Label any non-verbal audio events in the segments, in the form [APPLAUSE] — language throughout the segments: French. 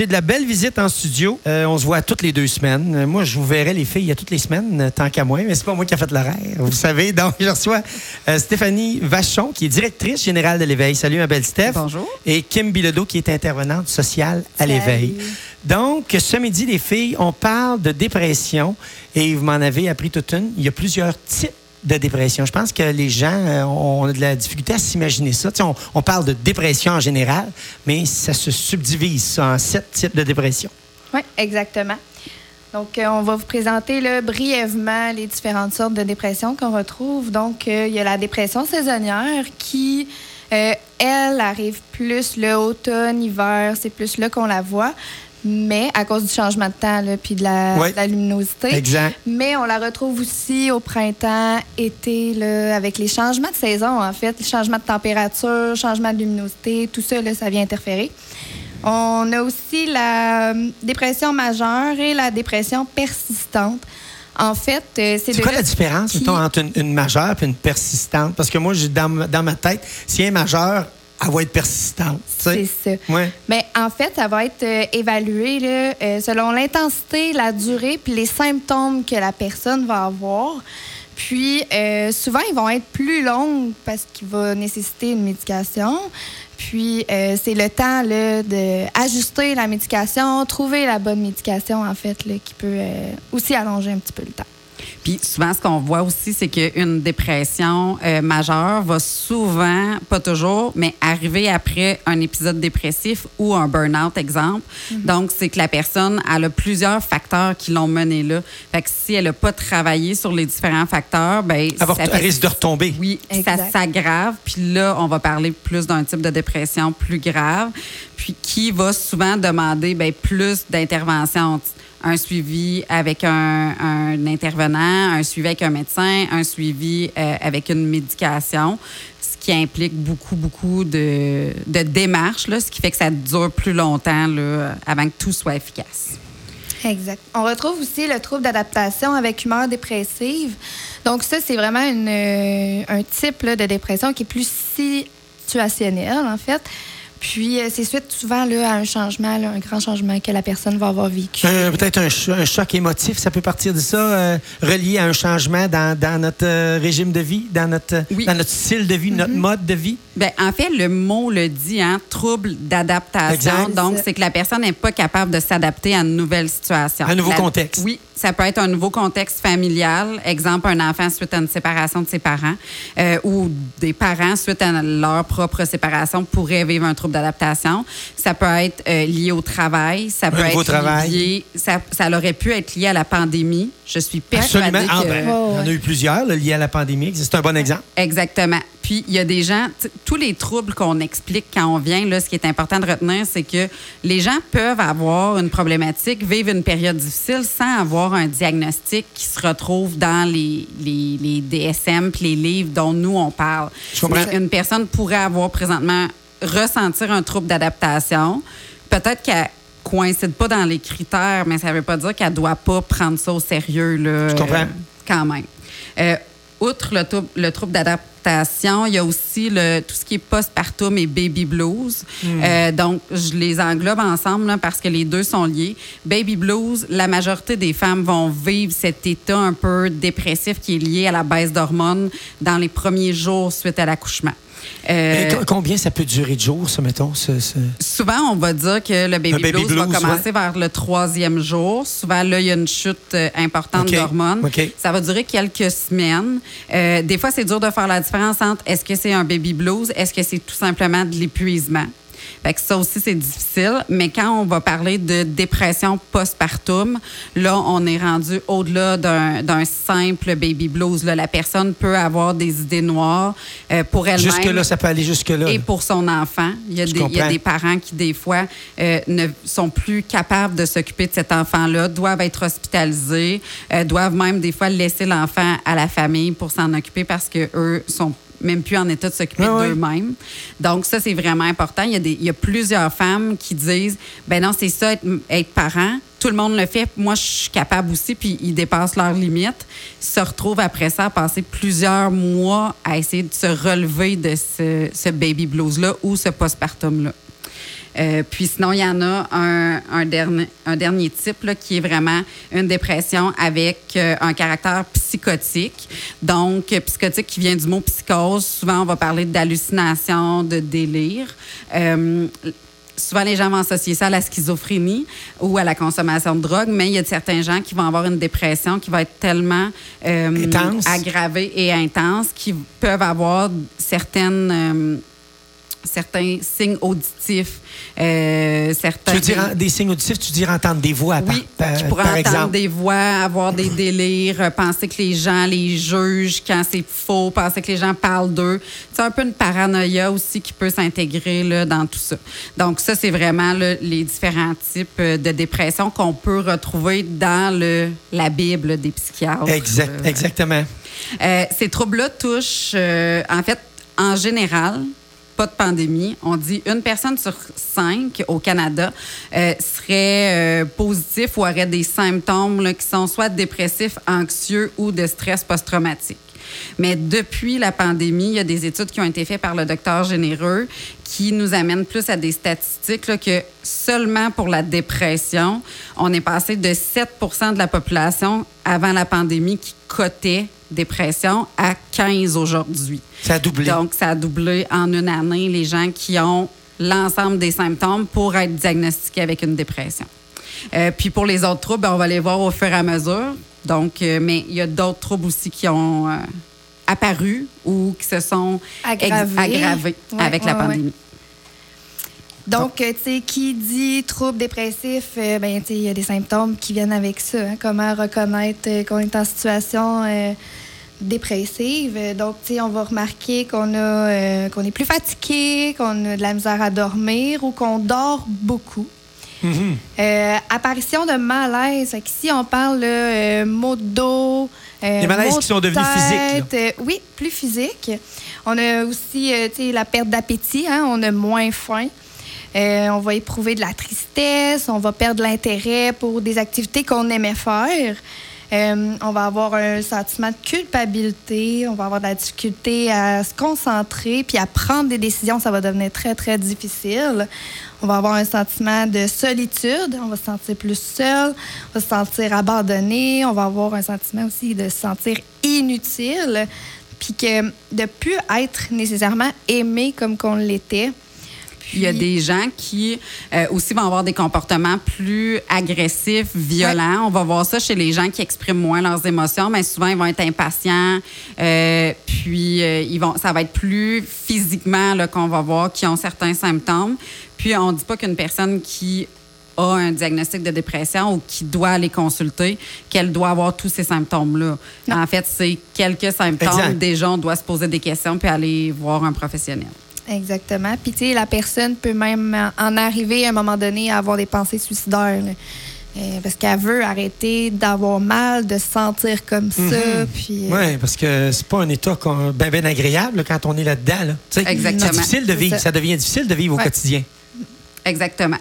j'ai de la belle visite en studio. Euh, on se voit toutes les deux semaines. Euh, moi, je vous verrai les filles il y a toutes les semaines, euh, tant qu'à moi, mais c'est pas moi qui a fait l'horaire, vous savez. [LAUGHS] Donc, je reçois euh, Stéphanie Vachon, qui est directrice générale de l'Éveil. Salut, ma belle Steph. Bonjour. Et Kim Bilodeau, qui est intervenante sociale à l'Éveil. Donc, ce midi, les filles, on parle de dépression et vous m'en avez appris toute une. Il y a plusieurs types de dépression. Je pense que les gens euh, ont de la difficulté à s'imaginer ça. On, parle de dépression en général, mais ça se subdivise en sept types de dépression. Oui, exactement. Donc, euh, on va vous présenter brièvement les différentes sortes de dépression qu'on retrouve. Donc, euh, il y a la dépression saisonnière qui, elle, arrive plus le automne, hiver, c'est plus là qu'on la voit. Mais à cause du changement de temps puis de la, Ouais. de la luminosité. Exact. Mais on la retrouve aussi au printemps, été, là, avec les changements de saison, en fait, les changements de température, changement de luminosité, tout ça, là, ça vient interférer. On a aussi la euh, dépression majeure et la dépression persistante. En fait, euh, c'est C'est quoi la différence qui- mettons, entre une, une majeure et une persistante? Parce que moi, dans, ma- dans ma tête, si elle est majeure, elle va être persistante. C'est ça. Ouais. Mais en fait, ça va être euh, évalué là, euh, selon l'intensité, la durée, puis les symptômes que la personne va avoir. Puis, euh, souvent, ils vont être plus longs parce qu'il va nécessiter une médication. Puis, euh, c'est le temps d'ajuster la médication, trouver la bonne médication, en fait, là, qui peut aussi allonger un petit peu le temps. Puis souvent, ce qu'on voit aussi, c'est qu'une dépression euh, majeure va souvent, pas toujours, mais arriver après un épisode dépressif ou un burn-out, exemple. Donc, c'est que la personne, elle a plusieurs facteurs qui l'ont menée là. Fait que si elle n'a pas travaillé sur les différents facteurs, ben ça elle risque de retomber. oui, ça s'aggrave. Puis là, on va parler plus d'un type de dépression plus grave, puis qui va souvent demander ben, plus d'intervention. Un suivi avec un, intervenant, un suivi avec un médecin, un suivi euh, avec une médication, ce qui implique beaucoup, beaucoup de, démarches, là, ce qui fait que ça dure plus longtemps là, avant que tout soit efficace. Exact. On retrouve aussi le trouble d'adaptation avec humeur dépressive. Donc ça, c'est vraiment euh, un type de dépression qui est plus situationnel, en fait. Puis, euh, c'est suite souvent là, à un changement, là, un grand changement que la personne va avoir vécu. Euh, Peut-être un, cho- un choc émotif, ça peut partir de ça, euh, relié à un changement dans, dans notre régime de vie, dans notre, Oui. dans notre style de vie, Mm-hmm. notre mode de vie? Ben, en fait, le mot le dit, hein, trouble d'adaptation. Donc, C'est que la personne n'est pas capable de s'adapter à une nouvelle situation. Un nouveau La- contexte. Oui, ça peut être un nouveau contexte familial. Exemple, un enfant suite à une séparation de ses parents euh, ou des parents suite à leur propre séparation pourraient vivre un trouble d'adaptation. Ça peut être euh, lié au travail. Ça peut nouveau être travail. lié... Ça, ça aurait pu être lié à la pandémie. Je suis persuadée Absolument. Ah, ben, Ouais, Il y en a eu plusieurs là, liés à la pandémie. C'est un bon exemple. Exactement. Puis, il y a des gens, tous les troubles qu'on explique quand on vient, là, ce qui est important de retenir, c'est que les gens peuvent avoir une problématique, vivre une période difficile sans avoir un diagnostic qui se retrouve dans les, les, les DSM puis les livres dont nous, on parle. Je une personne pourrait avoir présentement ressentir un trouble d'adaptation. Peut-être qu'elle coïncide pas dans les critères, mais ça ne veut pas dire qu'elle doit pas prendre ça au sérieux. Là, Je comprends. euh, quand même. Euh, outre le, le trouble d'adaptation, il y a aussi le, tout ce qui est postpartum et baby blues. Euh, donc, je les englobe ensemble là, parce que les deux sont liés. Baby blues, la majorité des femmes vont vivre cet état un peu dépressif qui est lié à la baisse d'hormones dans les premiers jours suite à l'accouchement. Euh, Et combien ça peut durer de jours, ça, mettons? ce- ce- Souvent, on va dire que le baby, blues, va commencer vers le troisième jour. Souvent, là, il y a une chute euh, importante d'hormones. Ça va durer quelques semaines. Euh, des fois, c'est dur de faire la différence entre est-ce que c'est un baby blues, est-ce que c'est tout simplement de l'épuisement. Fait que ça aussi, c'est difficile. Mais quand on va parler de dépression postpartum, là, on est rendu au-delà d'un simple baby blues. Là. La personne peut avoir des idées noires euh, pour elle-même Jusque-là, ça peut aller jusque-là. et pour son enfant. Il y a, Je des, il y a comprends. des parents qui, des fois, euh, ne sont plus capables de s'occuper de cet enfant-là, doivent être hospitalisés, euh, doivent même, des fois, laisser l'enfant à la famille pour s'en occuper parce qu'eux sont même plus en état de s'occuper d'eux-mêmes. Donc, ça, c'est vraiment important. Il y, a des, il y a plusieurs femmes qui disent, ben non, c'est ça, être, être parent. Tout le monde le fait. Moi, je suis capable aussi, puis ils dépassent leurs limites. Ils se retrouvent après ça à passer plusieurs mois à essayer de se relever de ce, ce baby blues-là ou ce postpartum-là. Euh, puis sinon, il y en a un, un, dernier, un dernier type là, qui est vraiment une dépression avec euh, un caractère psychotique. Donc, euh, psychotique qui vient du mot psychose. Souvent, on va parler d'hallucination, de délire. Euh, souvent, les gens vont associer ça à la schizophrénie ou à la consommation de drogue, mais il y a certains gens qui vont avoir une dépression qui va être tellement euh, Intense. aggravée et intense qu'ils peuvent avoir certaines... euh, certains signes auditifs, euh, certains... Tu veux dire en- des signes auditifs, tu veux dire entendre des voix, Oui, par, qui pourraient par entendre exemple. des voix, avoir des délires, euh, penser que les gens les jugent quand c'est faux, penser que les gens parlent d'eux. C'est un peu une paranoïa aussi qui peut s'intégrer dans tout ça. Donc ça, c'est vraiment là, les différents types euh, de dépression qu'on peut retrouver dans le, la Bible des psychiatres. Exact, exactement. euh, ces troubles-là touchent, euh, en fait, en général, de pandémie. On dit une personne sur cinq au Canada euh, serait euh, positif ou aurait des symptômes qui sont soit dépressifs, anxieux ou de stress post-traumatique. Mais depuis la pandémie, il y a des études qui ont été faites par le docteur Généreux qui nous amènent plus à des statistiques que seulement pour la dépression, on est passé de 7% de la population avant la pandémie qui cotait dépression à 15 aujourd'hui. Ça a doublé. Donc, ça a doublé en une année les gens qui ont l'ensemble des symptômes pour être diagnostiqués avec une dépression. Euh, puis pour les autres troubles, ben, on va les voir au fur et à mesure. Donc, euh, mais il y a d'autres troubles aussi qui ont euh, apparu ou qui se sont Aggravés. aggravés Ouais, avec la ouais. Donc, euh, tu sais, qui dit trouble dépressif, euh, ben, tu sais, il y a des symptômes qui viennent avec ça. hein. Comment reconnaître euh, qu'on est en situation euh, dépressive. Donc, tu sais, on va remarquer qu'on a, euh, qu'on est plus fatigué, qu'on a de la misère à dormir ou qu'on dort beaucoup. Mhm. Euh, apparition de malaise. Fait Ici, on parle euh, maux de dos. euh, Les malaises qui sont de devenus physiques, oui, plus physiques. On a aussi tu sais, la perte d'appétit. hein, on a moins faim. Euh, on va éprouver de la tristesse. On va perdre l'intérêt pour des activités qu'on aimait faire. Euh, on va avoir un sentiment de culpabilité. On va avoir de la difficulté à se concentrer puis à prendre des décisions. Ça va devenir très, très difficile. On va avoir un sentiment de solitude. On va se sentir plus seul. On va se sentir abandonné. On va avoir un sentiment aussi de se sentir inutile. Puis que de plus être nécessairement aimé comme qu'on l'était. Il y a Puis- des gens qui euh, aussi vont avoir des comportements plus agressifs, violents. On va voir ça chez les gens qui expriment moins leurs émotions, mais souvent ils vont être impatients. euh, puis euh, ils vont, ça va être plus physiquement là, qu'on va voir qui ont certains symptômes. Puis on dit pas qu'une personne qui a un diagnostic de dépression ou qui doit aller consulter, qu'elle doit avoir tous ces symptômes-là. En fait, c'est quelques symptômes. Exact. Déjà, on doit se poser des questions puis aller voir un professionnel. Exactement. Puis, tu sais, la personne peut même en arriver à un moment donné à avoir des pensées suicidaires. là. Euh, parce qu'elle veut arrêter d'avoir mal, de se sentir comme ça. Puis, euh, Oui, parce que c'est pas un état qu'on- ben, ben agréable quand on est là-dedans. Là. Tu sais, Exactement. C'est difficile de vivre. ça. Ça. devient difficile de vivre au quotidien. Exactement.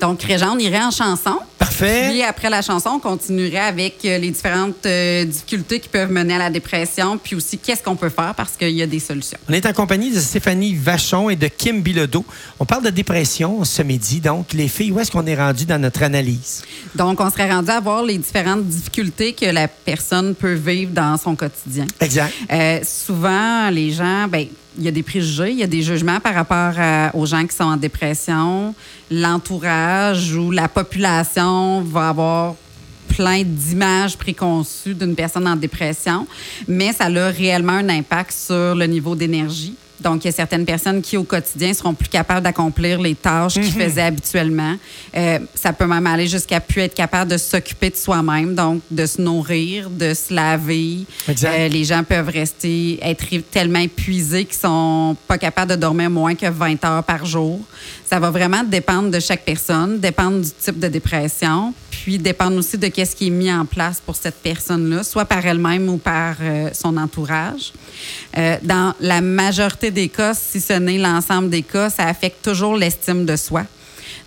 Donc, Réjean, on irait en chanson. Parfait. Puis après la chanson, on continuerait avec euh, les différentes euh, difficultés qui peuvent mener à la dépression, puis aussi qu'est-ce qu'on peut faire parce qu'il y a des solutions. On est en compagnie de Stéphanie Vachon et de Kim Bilodeau. On parle de dépression ce midi. Donc, les filles, où est-ce qu'on est rendu dans notre analyse? Donc, on serait rendu à voir les différentes difficultés que la personne peut vivre dans son quotidien. Exact. Euh, souvent, les gens, ben, il y a des préjugés, il y a des jugements par rapport à- aux gens qui sont en dépression. L'entourage ou la population va avoir plein d'images préconçues d'une personne en dépression, mais ça a réellement un impact sur le niveau d'énergie. Donc, il y a certaines personnes qui, au quotidien, seront plus capables d'accomplir les tâches qu'ils faisaient habituellement. Euh, ça peut même aller jusqu'à plus être capable de s'occuper de soi-même, donc de se nourrir, de se laver. Euh, les gens peuvent rester, être tellement épuisés qu'ils sont pas capables de dormir moins que 20 heures par jour. Ça va vraiment dépendre de chaque personne, dépendre du type de dépression, puis dépendre aussi de qu'est-ce qui est mis en place pour cette personne-là, soit par elle-même ou par euh, son entourage. Dans la majorité des cas, si ce n'est l'ensemble des cas, ça affecte toujours l'estime de soi.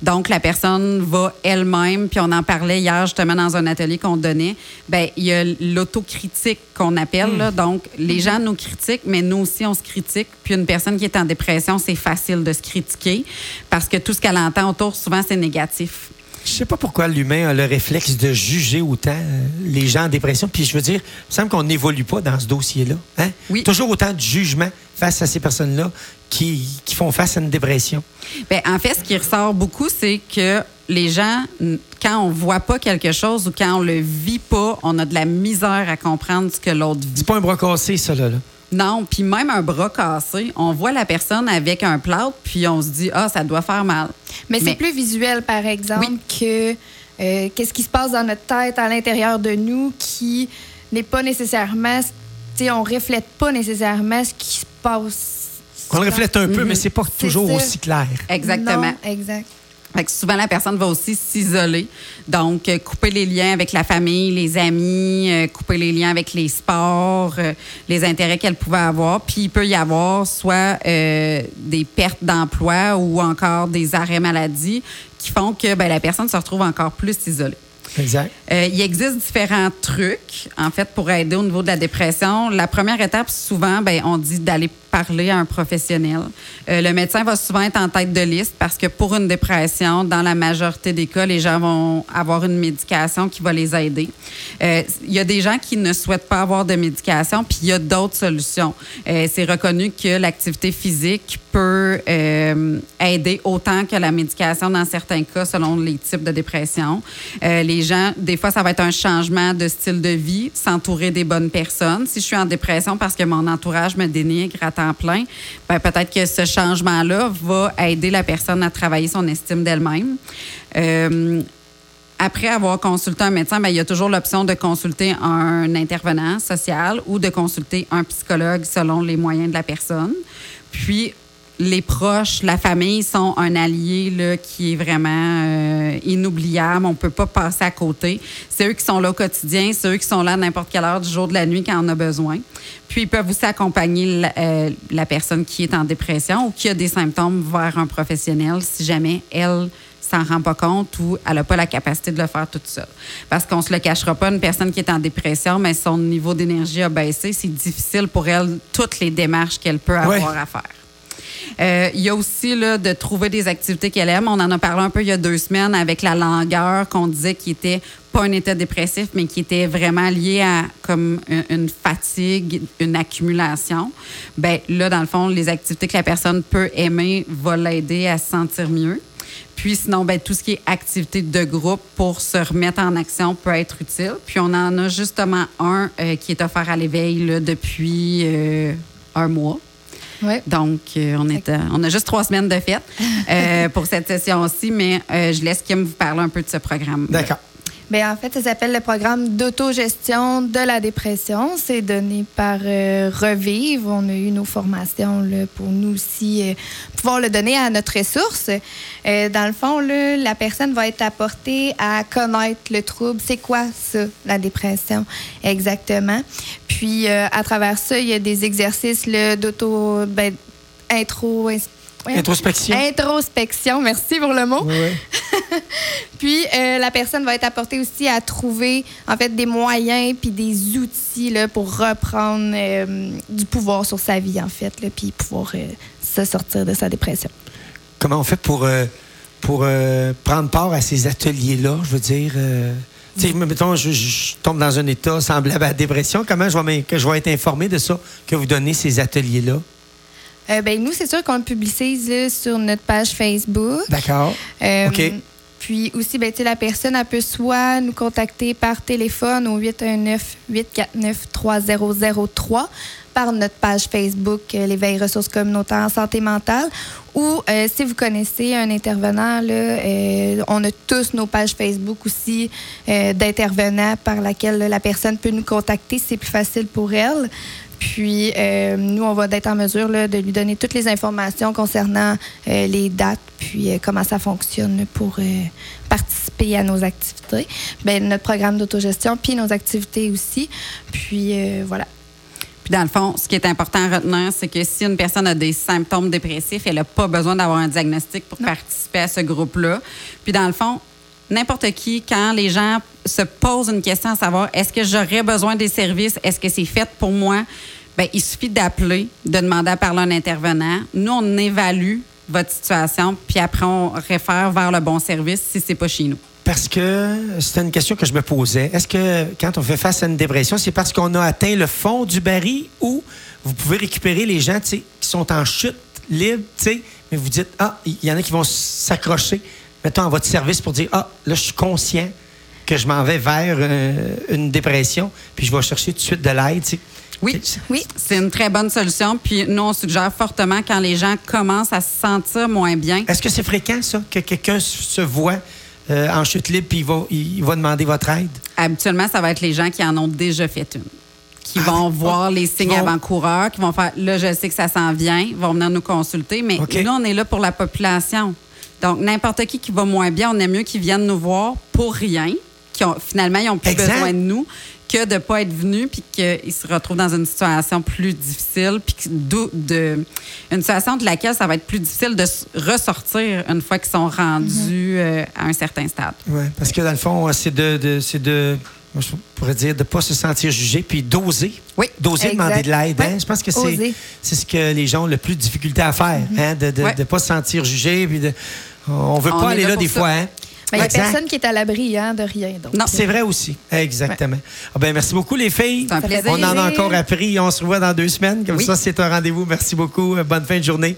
Donc, la personne va elle-même, puis on en parlait hier justement dans un atelier qu'on donnait, ben il y a l'autocritique qu'on appelle. Là. Donc, les gens nous critiquent, mais nous aussi, on se critique. Puis une personne qui est en dépression, c'est facile de se critiquer parce que tout ce qu'elle entend autour, souvent, c'est négatif. Je sais pas pourquoi l'humain a le réflexe de juger autant euh, les gens en dépression. Puis je veux dire, il me semble qu'on n'évolue pas dans ce dossier-là. Hein? Oui. Toujours autant de jugement face à ces personnes-là qui, qui font face à une dépression. Bien, en fait, ce qui ressort beaucoup, c'est que les gens, quand on voit pas quelque chose ou quand on le vit pas, on a de la misère à comprendre ce que l'autre vit. C'est pas un bras cassé, ça, là. là. Non, puis même un bras cassé, on voit la personne avec un plâtre, puis on se dit, ah, ça doit faire mal. Mais, Mais- c'est plus visuel, par exemple, que euh, qu'est-ce qui se passe dans notre tête, à l'intérieur de nous, qui n'est pas nécessairement, tu sais, on reflète pas nécessairement ce qui se passe. On le reflète un peu, mais c'est pas toujours ça. aussi clair. Exactement. Non, exact. Fait que souvent, la personne va aussi s'isoler. Donc, euh, couper les liens avec la famille, les amis, euh, couper les liens avec les sports, euh, les intérêts qu'elle pouvait avoir. Puis, il peut y avoir soit euh, des pertes d'emploi ou encore des arrêts maladie qui font que ben, la personne se retrouve encore plus isolée. Exact. Euh, il existe différents trucs, en fait, pour aider au niveau de la dépression. La première étape, souvent, ben, on dit d'aller parler à un professionnel. Euh, le médecin va souvent être en tête de liste parce que pour une dépression, dans la majorité des cas, les gens vont avoir une médication qui va les aider. Euh, Il y a des gens qui ne souhaitent pas avoir de médication, puis il y a d'autres solutions. Euh, C'est reconnu que l'activité physique peut aider autant que la médication dans certains cas, selon les types de dépression. Les gens, des fois, ça va être un changement de style de vie, s'entourer des bonnes personnes. Si je suis en dépression parce que mon entourage me dénigre à temps plein, ben, peut-être que ce changement-là va aider la personne à travailler son estime d'elle-même. Euh, après avoir consulté un médecin, ben, il y a toujours l'option de consulter un intervenant social ou de consulter un psychologue selon les moyens de la personne. Puis, les proches, la famille sont un allié là, qui est vraiment euh, inoubliable. On ne peut pas passer à côté. C'est eux qui sont là au quotidien, c'est eux qui sont là à n'importe quelle heure du jour de la nuit quand on a besoin. Puis, ils peuvent aussi accompagner la, euh, la personne qui est en dépression ou qui a des symptômes vers un professionnel si jamais elle s'en rend pas compte ou elle n'a pas la capacité de le faire toute seule. Parce qu'on se le cachera pas, une personne qui est en dépression, mais son niveau d'énergie a baissé, c'est difficile pour elle toutes les démarches qu'elle peut avoir Ouais. à faire. Euh, Il y a aussi là, de trouver des activités qu'elle aime. On en a parlé un peu il y a deux semaines avec la langueur qu'on disait qui était pas un état dépressif, mais qui était vraiment lié à comme une, fatigue, une accumulation. Ben là, dans le fond, les activités que la personne peut aimer va l'aider à se sentir mieux. Puis sinon, ben, tout ce qui est activité de groupe pour se remettre en action peut être utile. Puis on en a justement un euh, qui est offert à l'éveil depuis euh, un mois. Ouais. Donc, euh, on, est, à- on a juste trois semaines de fête euh, pour cette session-ci, mais euh, je laisse Kim vous parler un peu de ce programme. D'accord. Bien, en fait, ça s'appelle le programme d'autogestion de la dépression. C'est donné par euh, Revive. On a eu nos formations là, pour nous aussi euh, pouvoir le donner à notre ressource. Euh, dans le fond, là, la personne va être apportée à connaître le trouble. C'est quoi ça, la dépression, exactement? Puis, euh, à travers ça, il y a des exercices d'auto... Ben, intro... Introspection. Introspection, merci pour le mot. [LAUGHS] Puis euh, la personne va être apportée aussi à trouver en fait des moyens puis des outils là, pour reprendre euh, du pouvoir sur sa vie en fait, là, puis pouvoir euh, se sortir de sa dépression. Comment on fait pour, pour prendre part à ces ateliers-là? Je veux dire, euh, tu sais, mettons, je, je tombe dans un état semblable à la dépression. Comment je vais, que je vais être informé de ça, que vous donnez ces ateliers-là? Euh, ben nous c'est sûr qu'on le publicise là, sur notre page Facebook. D'accord. Euh, OK. Puis aussi, ben, la personne elle peut soit nous contacter par téléphone au 819-849-3003 par notre page Facebook, euh, l'Éveil ressources communautaires en santé mentale. Ou euh, si vous connaissez un intervenant, là, euh, on a tous nos pages Facebook aussi d'intervenants par laquelle là, la personne peut nous contacter. C'est plus facile pour elle. Puis, euh, nous, on va être en mesure là, de lui donner toutes les informations concernant euh, les dates, puis euh, comment ça fonctionne pour participer à nos activités. Ben, notre programme d'autogestion, puis nos activités aussi. Puis, voilà. Puis dans le fond, ce qui est important à retenir, c'est que si une personne a des symptômes dépressifs, elle n'a pas besoin d'avoir un diagnostic pour participer à ce groupe-là. Puis dans le fond, n'importe qui, quand les gens se posent une question à savoir est-ce que j'aurais besoin des services, est-ce que c'est fait pour moi, Bien, il suffit d'appeler, de demander à parler à un intervenant. Nous, on évalue votre situation, puis après, on réfère vers le bon service si c'est pas chez nous. Parce que c'était une question que je me posais. Est-ce que quand on fait face à une dépression, c'est parce qu'on a atteint le fond du baril ou vous pouvez récupérer les gens qui sont en chute libre, mais vous dites, ah, il y en a qui vont s'accrocher, mettons, à votre service pour dire, ah, là, je suis conscient que je m'en vais vers euh, une dépression, puis je vais chercher tout de suite de l'aide. Oui, oui. c'est une très bonne solution. Puis nous, on suggère fortement quand les gens commencent à se sentir moins bien. Est-ce que c'est fréquent, ça, que quelqu'un se voit euh, en chute libre puis il va, il va demander votre aide? Habituellement, ça va être les gens qui en ont déjà fait une qui ah, vont voir les signes avant-coureurs, qui vont faire là, je sais que ça s'en vient, vont venir nous consulter. Mais nous, on est là pour la population. Donc, n'importe qui qui va moins bien, on aime mieux qu'ils viennent nous voir pour rien, qui ont, finalement, ils n'ont plus besoin de nous que de ne pas être venu puis qu'ils se retrouvent dans une situation plus difficile, puis de, une situation de laquelle ça va être plus difficile de ressortir une fois qu'ils sont rendus mhm. euh, à un certain stade. Oui, parce que dans le fond, c'est de, de c'est de je pourrais dire de ne pas se sentir jugé, puis d'oser. Oui. D'oser demander de l'aide. Hein? Je pense que c'est, c'est ce que les gens ont le plus de difficulté à faire, mhm. hein? de ne pas se sentir jugé. Puis de, on ne veut pas aller là, des fois. Hein? Il n'y a personne qui est à l'abri hein, de rien. Non, c'est vrai aussi. Exactement. Ah ben, merci beaucoup, les filles. Un on en a encore appris. On se revoit dans deux semaines. Comme ça, c'est un rendez-vous. Merci beaucoup. Bonne fin de journée.